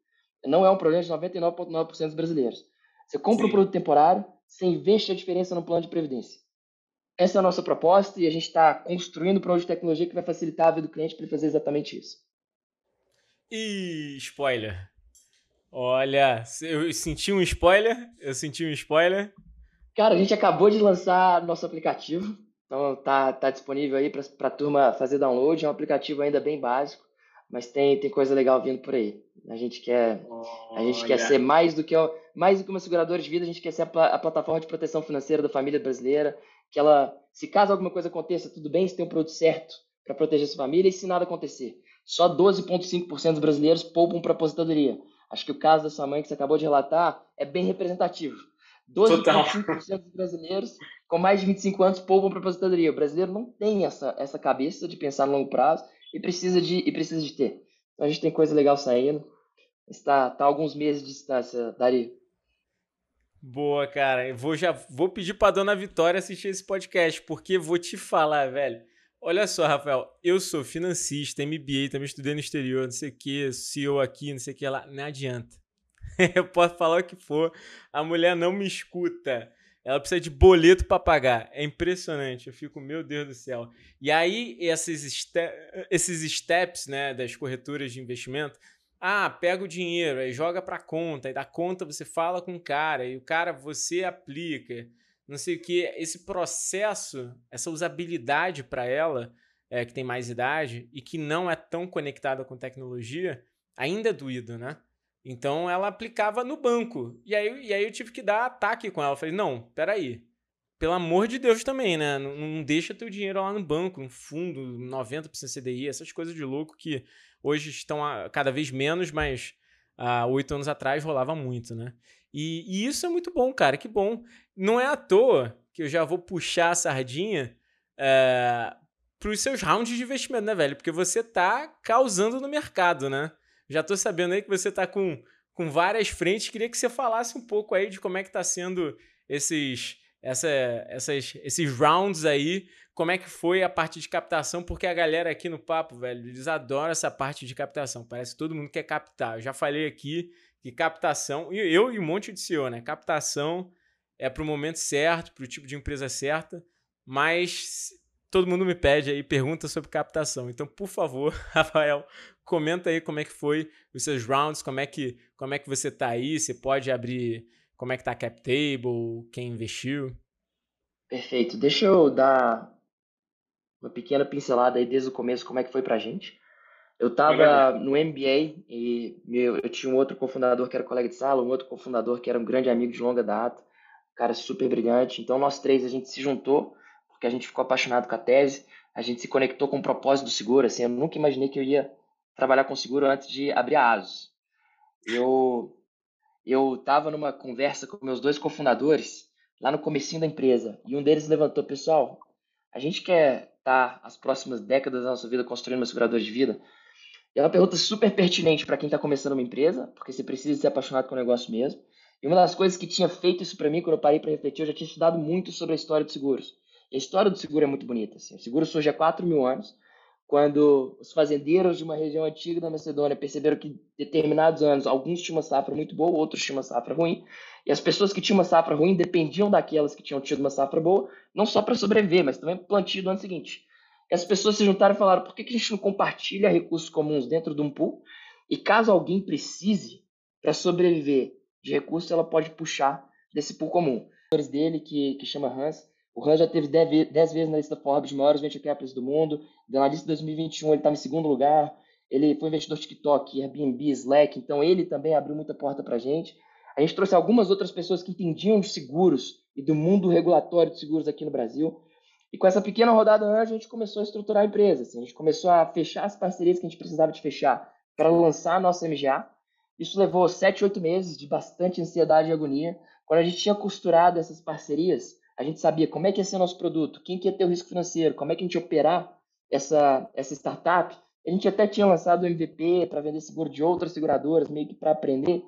Não é um problema de 99,9% dos brasileiros. Você compra Sim. um produto temporário, você investe a diferença no plano de previdência. Essa é a nossa proposta e a gente está construindo um plano de tecnologia que vai facilitar a vida do cliente para ele fazer exatamente isso. E spoiler. Olha, eu senti um spoiler, eu senti um spoiler. Cara, a gente acabou de lançar nosso aplicativo, então tá, tá disponível aí para a turma fazer download. É um aplicativo ainda bem básico, mas tem, tem coisa legal vindo por aí. A gente quer, a gente quer ser mais do que mais do que uma seguradora de vida, a gente quer ser a, a plataforma de proteção financeira da família brasileira, que ela, se caso alguma coisa aconteça, tudo bem, você tem um produto certo para proteger sua família e se nada acontecer. Só 12,5% dos brasileiros poupam para aposentadoria. Acho que o caso da sua mãe que você acabou de relatar é bem representativo. 12,5% dos brasileiros com mais de 25 anos poupam para aposentadoria. O brasileiro não tem essa, essa cabeça de pensar no longo prazo e precisa de, e precisa de ter. Então a gente tem coisa legal saindo. Está tá alguns meses de distância, Dari. Boa, cara. Eu vou já vou pedir para dona Vitória assistir esse podcast, porque vou te falar, velho. Olha só, Rafael, eu sou financista, MBA, também estudei no exterior, não sei o que, CEO aqui, não sei o que lá, não adianta. eu posso falar o que for, a mulher não me escuta. Ela precisa de boleto para pagar. É impressionante. Eu fico, meu Deus do céu. E aí, esses, ste esses steps né, das corretoras de investimento. Ah, pega o dinheiro, aí joga para conta, e da conta você fala com o cara, e o cara você aplica, não sei o que. Esse processo, essa usabilidade para ela, é, que tem mais idade e que não é tão conectada com tecnologia, ainda é doído, né? Então ela aplicava no banco. E aí, e aí eu tive que dar ataque com ela. Eu falei, não, peraí. Pelo amor de Deus também, né? Não, não deixa teu dinheiro lá no banco, no fundo, 90% CDI, essas coisas de louco que hoje estão cada vez menos, mas há oito anos atrás rolava muito, né? E, e, isso é muito bom, cara, que bom. Não é à toa que eu já vou puxar a sardinha é, para os seus rounds de investimento, né, velho? Porque você tá causando no mercado, né? Já tô sabendo aí que você tá com, com várias frentes. Queria que você falasse um pouco aí de como é que tá sendo esses, essa, essas, esses rounds aí. Como é que foi a parte de captação? Porque a galera aqui no papo, velho, eles adoram essa parte de captação. Parece que todo mundo quer captar. Eu já falei aqui que captação, e eu e um monte de CEO, né? Captação é para o momento certo, para o tipo de empresa certa, mas todo mundo me pede aí pergunta sobre captação. Então, por favor, Rafael, comenta aí como é que foi os seus rounds, como é que, como é que você tá aí, você pode abrir como é que tá a cap table, quem investiu. Perfeito. Deixa eu dar uma pequena pincelada aí desde o começo como é que foi pra gente. Eu tava no MBA e meu, eu tinha um outro cofundador que era colega de sala, um outro cofundador que era um grande amigo de longa data, um cara super brilhante. Então nós três a gente se juntou porque a gente ficou apaixonado com a tese, a gente se conectou com o propósito do seguro, assim, eu nunca imaginei que eu ia trabalhar com seguro antes de abrir a ASUS. Eu eu estava numa conversa com meus dois cofundadores lá no comecinho da empresa e um deles levantou, pessoal, a gente quer estar tá as próximas décadas da nossa vida construindo uma seguradora de vida. E é uma pergunta super pertinente para quem está começando uma empresa, porque você precisa ser apaixonado com o negócio mesmo. E uma das coisas que tinha feito isso para mim, quando eu parei para refletir, eu já tinha estudado muito sobre a história dos seguros. A história do seguro é muito bonita. Assim. O seguro surge há 4 mil anos, quando os fazendeiros de uma região antiga da Macedônia perceberam que determinados anos alguns tinham uma safra muito boa, outros tinham uma safra ruim, e as pessoas que tinham uma safra ruim dependiam daquelas que tinham tido uma safra boa, não só para sobreviver, mas também para o plantio do ano seguinte. E as pessoas se juntaram e falaram: por que, a gente não compartilha recursos comuns dentro de um pool? E caso alguém precise para sobreviver de recursos, ela pode puxar desse pool comum. Dele, que, que chama Hans, o Hans já teve 10 vezes na lista Forbes maiores venture capitalists do mundo. Na lista de 2021 ele estava em segundo lugar. Ele foi investidor TikTok, Airbnb, Slack. Então ele também abriu muita porta para a gente. A gente trouxe algumas outras pessoas que entendiam de seguros e do mundo regulatório de seguros aqui no Brasil. E com essa pequena rodada a gente começou a estruturar a empresa. Assim, a gente começou a fechar as parcerias que a gente precisava de fechar para lançar a nossa MGA. Isso levou 7, 8 meses de bastante ansiedade e agonia. Quando a gente tinha costurado essas parcerias, a gente sabia como é que ia ser nosso produto, quem que ia ter o risco financeiro, como é que a gente ia operar essa, essa startup. A gente até tinha lançado o MVP para vender seguro de outras seguradoras, meio que para aprender.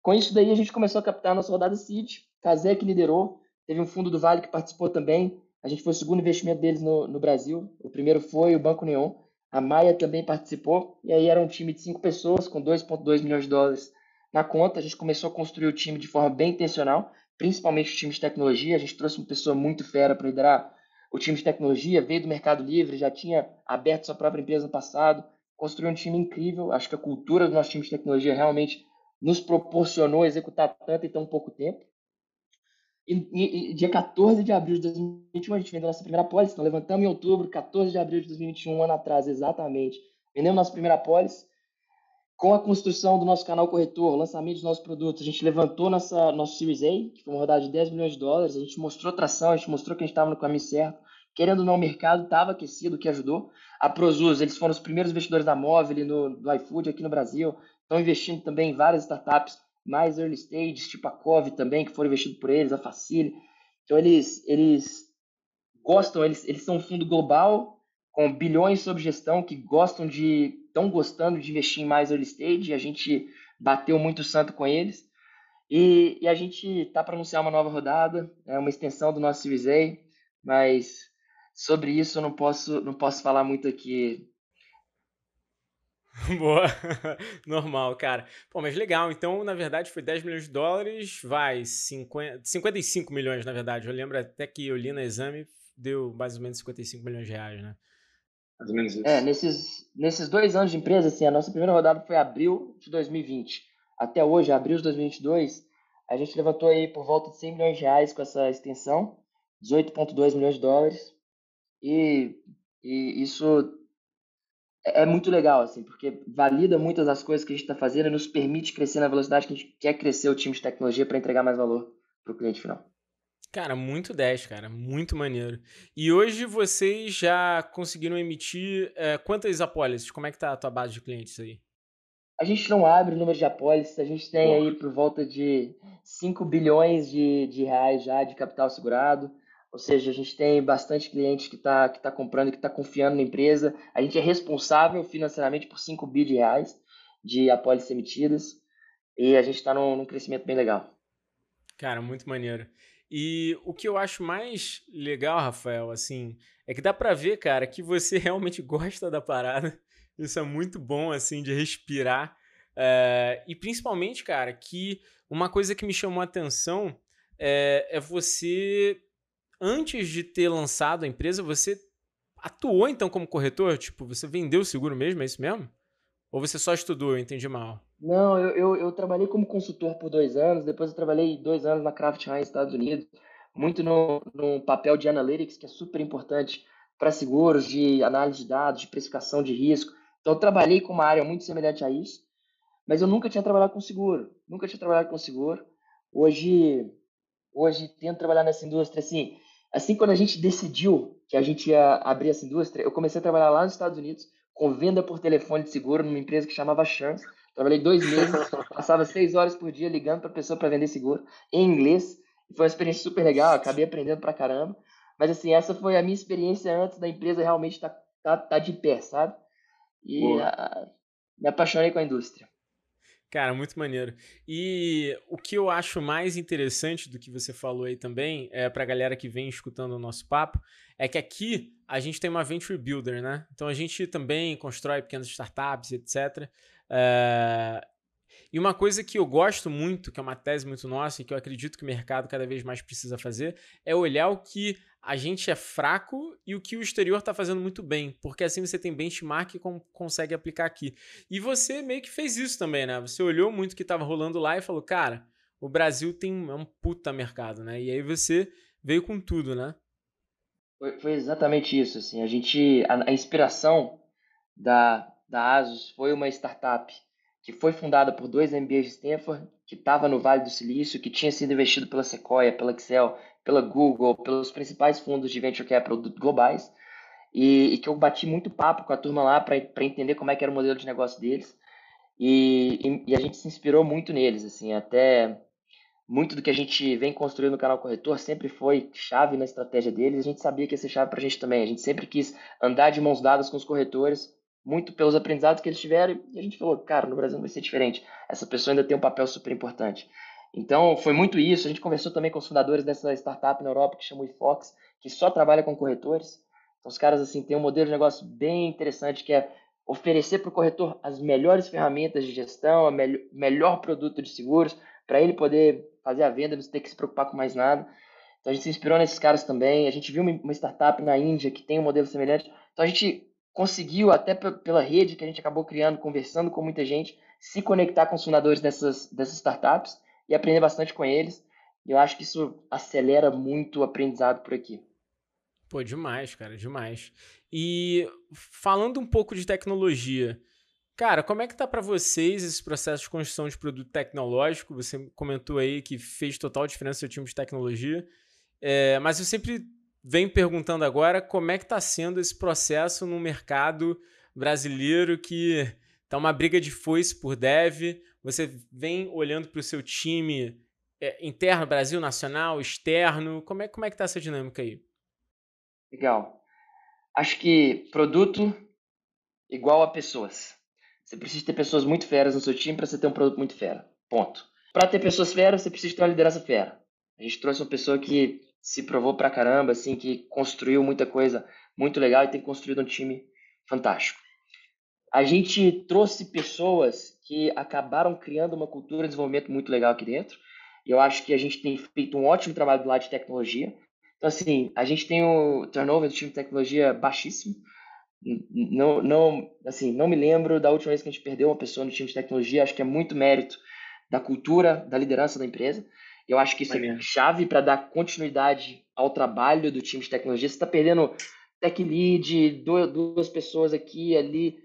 Com isso daí, a gente começou a captar a nossa rodada seed. Kazé que liderou, teve um fundo do Vale que participou também. A gente foi o segundo investimento deles no, no Brasil. O primeiro foi o Banco Neon. A Maia também participou. E aí era um time de cinco pessoas com 2,2 milhões de dólares na conta. A gente começou a construir o time de forma bem intencional principalmente o time de tecnologia. A gente trouxe uma pessoa muito fera para liderar o time de tecnologia, veio do Mercado Livre, já tinha aberto sua própria empresa no passado, construiu um time incrível. Acho que a cultura do nosso time de tecnologia realmente nos proporcionou executar tanto em tão pouco tempo. E, e, dia 14 de abril de 2021, a gente vendeu nossa primeira pólice. Então, levantamos em outubro, 14 de abril de 2021, um ano atrás, exatamente. Vendemos nossa primeira pólice. Com a construção do nosso canal corretor, lançamento dos nossos produtos, a gente levantou nossa, nosso Series A, que foi uma rodada de 10 milhões de dólares. A gente mostrou tração, a gente mostrou que a gente estava no caminho certo. Querendo ou não, o mercado estava aquecido, o que ajudou. A Prosus, eles foram os primeiros investidores da Móvel, no, do iFood aqui no Brasil. Estão investindo também em várias startups mais early stage, tipo a Cove também, que foram investidos por eles, a Facile. Então, eles, eles gostam, eles, eles são um fundo global com bilhões sob gestão que gostam de, estão gostando de investir em mais early stage. A gente bateu muito santo com eles. E, e a gente está para anunciar uma nova rodada, é uma extensão do nosso Series A, mas sobre isso eu não posso, não posso falar muito aqui Boa, normal, cara. Pô, mas legal. Então, na verdade, foi 10 milhões de dólares, vai 50, 55 milhões, na verdade. Eu lembro até que eu li no exame, deu mais ou menos 55 milhões de reais, né? Mais ou menos isso. É, nesses, nesses dois anos de empresa, assim, a nossa primeira rodada foi abril de 2020. Até hoje, abril de 2022, a gente levantou aí por volta de 100 milhões de reais com essa extensão, 18,2 milhões de dólares. E, e isso é, é muito legal, assim, porque valida muitas das coisas que a gente está fazendo e nos permite crescer na velocidade que a gente quer crescer o time de tecnologia para entregar mais valor para o cliente final. Cara, muito 10, cara. Muito maneiro. E hoje vocês já conseguiram emitir é, quantas apólices? Como é que tá a tua base de clientes aí? A gente não abre o número de apólices, a gente tem aí por volta de 5 bilhões de, de reais já de capital segurado. Ou seja, a gente tem bastante cliente que está que tá comprando, que está confiando na empresa. A gente é responsável financeiramente por 5 bi de reais de apólices emitidas. E a gente está num, num crescimento bem legal. Cara, muito maneiro. E o que eu acho mais legal, Rafael, assim, é que dá para ver, cara, que você realmente gosta da parada. Isso é muito bom, assim, de respirar. É, e principalmente, cara, que uma coisa que me chamou a atenção é, é você antes de ter lançado a empresa, você atuou então como corretor? Tipo, você vendeu o seguro mesmo, é isso mesmo? Ou você só estudou, eu entendi mal? Não, eu, eu, eu trabalhei como consultor por dois anos, depois eu trabalhei dois anos na Kraft Heinz, Estados Unidos, muito no, no papel de analytics, que é super importante para seguros, de análise de dados, de precificação de risco. Então, eu trabalhei com uma área muito semelhante a isso, mas eu nunca tinha trabalhado com seguro, nunca tinha trabalhado com seguro. Hoje, hoje tento trabalhar nessa indústria, assim, Assim, quando a gente decidiu que a gente ia abrir essa indústria, eu comecei a trabalhar lá nos Estados Unidos com venda por telefone de seguro numa empresa que chamava Chance. Trabalhei dois meses, passava seis horas por dia ligando para pessoa para vender seguro em inglês. Foi uma experiência super legal, acabei aprendendo pra caramba. Mas assim, essa foi a minha experiência antes da empresa realmente estar tá, tá, tá de pé, sabe? E a, me apaixonei com a indústria. Cara, muito maneiro. E o que eu acho mais interessante do que você falou aí também, é pra galera que vem escutando o nosso papo, é que aqui a gente tem uma Venture Builder, né? Então a gente também constrói pequenas startups, etc. É... E uma coisa que eu gosto muito, que é uma tese muito nossa e que eu acredito que o mercado cada vez mais precisa fazer, é olhar o que a gente é fraco e o que o exterior está fazendo muito bem, porque assim você tem benchmark e consegue aplicar aqui. E você meio que fez isso também, né? Você olhou muito o que estava rolando lá e falou, cara, o Brasil tem é um puta mercado, né? E aí você veio com tudo, né? Foi, foi exatamente isso, assim. A gente, a, a inspiração da, da Asus foi uma startup que foi fundada por dois MBAs de Stanford, que estava no Vale do Silício, que tinha sido investido pela Sequoia, pela Excel, pela Google, pelos principais fundos de venture capital globais, e, e que eu bati muito papo com a turma lá para entender como é que era o modelo de negócio deles. E, e, e, a gente se inspirou muito neles, assim, até muito do que a gente vem construindo no canal Corretor sempre foi chave na estratégia deles, a gente sabia que ia ser chave para a gente também, a gente sempre quis andar de mãos dadas com os corretores, muito pelos aprendizados que eles tiveram, e a gente falou, cara, no Brasil não vai ser diferente, essa pessoa ainda tem um papel super importante. Então, foi muito isso. A gente conversou também com os fundadores dessa startup na Europa que chama Fox, que só trabalha com corretores. Então, os caras assim têm um modelo de negócio bem interessante que é oferecer para o corretor as melhores ferramentas de gestão, o me melhor produto de seguros, para ele poder fazer a venda, não ter que se preocupar com mais nada. Então a gente se inspirou nesses caras também. A gente viu uma startup na Índia que tem um modelo semelhante. Então a gente conseguiu, até pela rede que a gente acabou criando, conversando com muita gente, se conectar com os fundadores dessas, dessas startups e aprender bastante com eles. E eu acho que isso acelera muito o aprendizado por aqui. Pô, demais, cara, demais. E falando um pouco de tecnologia, cara, como é que tá para vocês esse processo de construção de produto tecnológico? Você comentou aí que fez total diferença no seu time de tecnologia. É, mas eu sempre venho perguntando agora como é que está sendo esse processo no mercado brasileiro que tá uma briga de foice por dev. Você vem olhando para o seu time é, interno, Brasil, nacional, externo. Como é, como é que tá essa dinâmica aí? Legal. Acho que produto igual a pessoas. Você precisa ter pessoas muito feras no seu time para você ter um produto muito fera. Ponto. Para ter pessoas feras, você precisa ter uma liderança fera. A gente trouxe uma pessoa que se provou pra caramba, assim, que construiu muita coisa muito legal e tem construído um time fantástico. A gente trouxe pessoas que acabaram criando uma cultura de desenvolvimento muito legal aqui dentro. E eu acho que a gente tem feito um ótimo trabalho do lado de tecnologia. Então, assim, a gente tem o turnover do time de tecnologia baixíssimo. Não, não, assim, não me lembro da última vez que a gente perdeu uma pessoa no time de tecnologia. Acho que é muito mérito da cultura, da liderança da empresa. Eu acho que isso é, é chave para dar continuidade ao trabalho do time de tecnologia. Você está perdendo tech lead, duas pessoas aqui ali.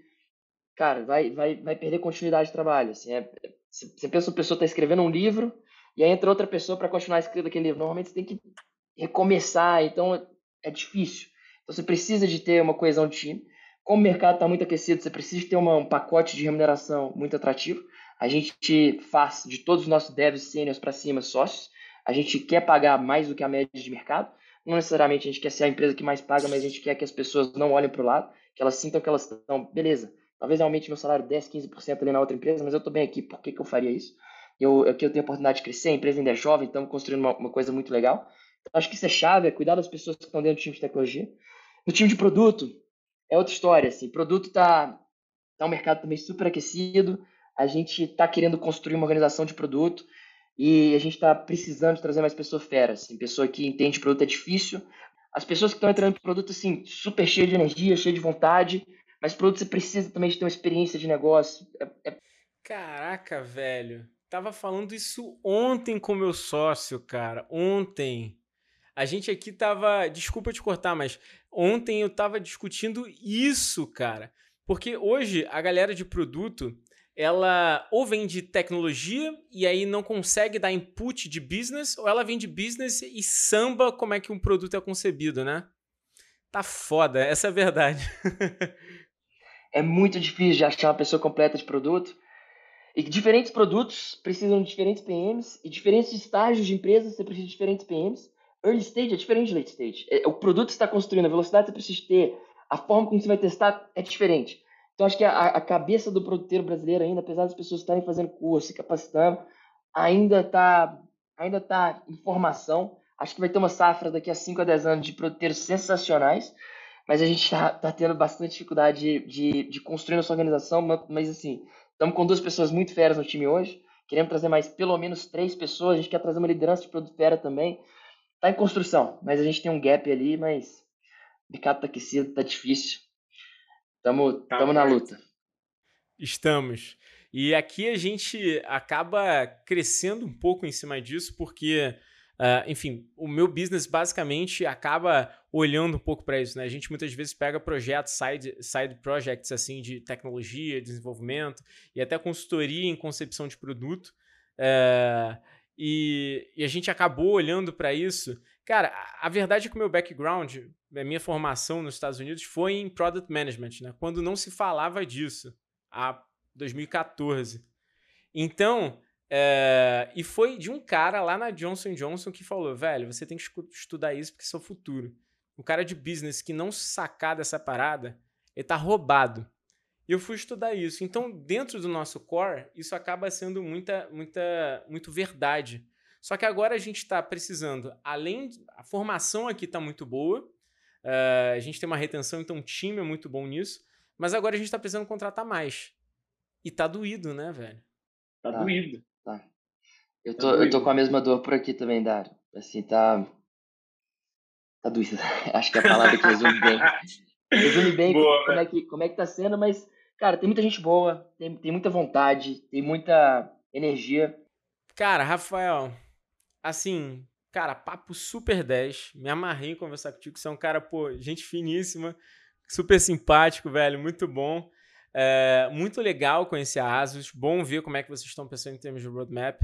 Cara, vai, vai, vai perder continuidade de trabalho. Assim, é, você pensa uma pessoa está escrevendo um livro e aí entra outra pessoa para continuar escrevendo aquele livro. Normalmente você tem que recomeçar, então é difícil. Então você precisa de ter uma coesão de time. Como o mercado está muito aquecido, você precisa ter uma, um pacote de remuneração muito atrativo. A gente faz de todos os nossos devs sêniores para cima sócios. A gente quer pagar mais do que a média de mercado. Não necessariamente a gente quer ser a empresa que mais paga, mas a gente quer que as pessoas não olhem para o lado, que elas sintam que elas estão, beleza, talvez aumente meu salário 10, 15% ali na outra empresa, mas eu estou bem aqui, por que, que eu faria isso? Eu, aqui eu tenho a oportunidade de crescer, a empresa ainda é jovem, estamos construindo uma, uma coisa muito legal. Então, acho que isso é chave, é cuidar das pessoas que estão dentro do time de tecnologia. No time de produto, é outra história, assim, produto está tá um mercado também super aquecido, a gente está querendo construir uma organização de produto e a gente está precisando trazer mais pessoas feras, assim, pessoa que entende produto é difícil. As pessoas que estão entrando no produto, assim, super cheio de energia, cheio de vontade, mas produto você precisa também de ter uma experiência de negócio. É, é... Caraca, velho. Tava falando isso ontem com meu sócio, cara. Ontem. A gente aqui tava. Desculpa te cortar, mas ontem eu tava discutindo isso, cara. Porque hoje a galera de produto ela ou vem de tecnologia e aí não consegue dar input de business, ou ela vem de business e samba como é que um produto é concebido, né? Tá foda, essa é a verdade. é muito difícil de achar uma pessoa completa de produto. E diferentes produtos precisam de diferentes PMs, e diferentes estágios de empresas você precisa de diferentes PMs. Early stage é diferente de late stage. É, o produto que está construindo, a velocidade que você precisa ter, a forma como você vai testar é diferente. Então, acho que a, a cabeça do produteiro brasileiro ainda, apesar das pessoas estarem fazendo curso, se capacitando, ainda está ainda tá em formação. Acho que vai ter uma safra daqui a 5 a 10 anos de produteiros sensacionais, mas a gente está tá tendo bastante dificuldade de, de, de construir nossa organização, mas assim, estamos com duas pessoas muito feras no time hoje, queremos trazer mais pelo menos três pessoas, a gente quer trazer uma liderança de produto fera também. Está em construção, mas a gente tem um gap ali, mas o mercado está aquecido, está difícil. Estamos tá na luta. Estamos. E aqui a gente acaba crescendo um pouco em cima disso, porque, uh, enfim, o meu business basicamente acaba olhando um pouco para isso. Né? A gente muitas vezes pega projetos, side, side projects assim, de tecnologia, desenvolvimento e até consultoria em concepção de produto. Uh, e, e, a gente acabou olhando para isso. Cara, a, verdade é que o meu background, a minha formação nos Estados Unidos foi em Product Management, né? Quando não se falava disso, há 2014. Então, é, e foi de um cara lá na Johnson Johnson que falou, velho, você tem que estudar isso porque isso é o futuro. O cara de business que não sacar dessa parada, ele tá roubado. E eu fui estudar isso. Então, dentro do nosso core, isso acaba sendo muita, muita, muito verdade. Só que agora a gente está precisando, além. A formação aqui está muito boa, Uh, a gente tem uma retenção, então o time é muito bom nisso. Mas agora a gente tá precisando contratar mais. E tá doído, né, velho? Tá, tá doído. Tá. Eu tô, eu tô com a mesma dor por aqui também, Dário. Assim, tá. Tá doído. Acho que é a palavra que resume bem. Resume bem boa, como, é que, como é que tá sendo, mas, cara, tem muita gente boa, tem, tem muita vontade, tem muita energia. Cara, Rafael, assim, cara, papo super 10. Me amarrei em conversar contigo. Você é um cara, pô, gente finíssima, super simpático, velho, muito bom. É, muito legal conhecer a Asus. Bom ver como é que vocês estão pensando em termos de roadmap.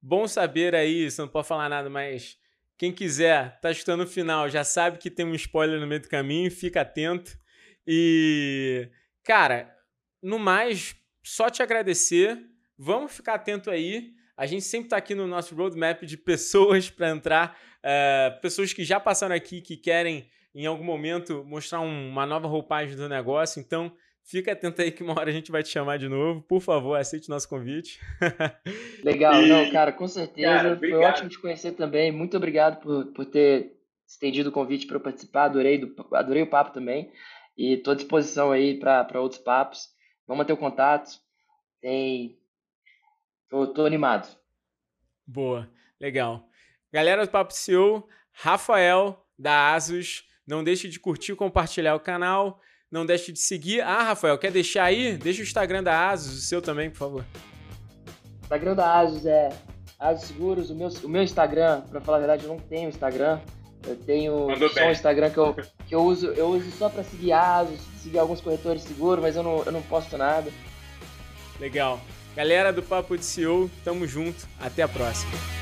Bom saber aí, você não pode falar nada, mas quem quiser, tá escutando o final, já sabe que tem um spoiler no meio do caminho, fica atento. E, cara, no mais, só te agradecer. Vamos ficar atento aí. A gente sempre está aqui no nosso roadmap de pessoas para entrar, uh, pessoas que já passaram aqui, que querem em algum momento mostrar um, uma nova roupagem do negócio. Então, Fica atento aí que uma hora a gente vai te chamar de novo. Por favor, aceite nosso convite. Legal, e... não, cara, com certeza. Cara, Foi ótimo te conhecer também. Muito obrigado por, por ter estendido o convite para eu participar. Adorei, do, adorei o papo também. E estou à disposição aí para outros papos. Vamos manter o contato. Tem. Tô, tô animado. Boa, legal. Galera do Papo CEO, Rafael da Asus. Não deixe de curtir e compartilhar o canal. Não deixe de seguir. Ah, Rafael, quer deixar aí? Deixa o Instagram da Asus, o seu também, por favor. O Instagram da Asus é Asus Seguros. O meu, o meu Instagram, para falar a verdade, eu não tenho Instagram. Eu tenho Mandou só bem. um Instagram que eu, que eu uso, eu uso só para seguir Asus, seguir alguns corretores seguros, mas eu não, eu não posto nada. Legal. Galera do Papo de CEO, tamo junto. Até a próxima.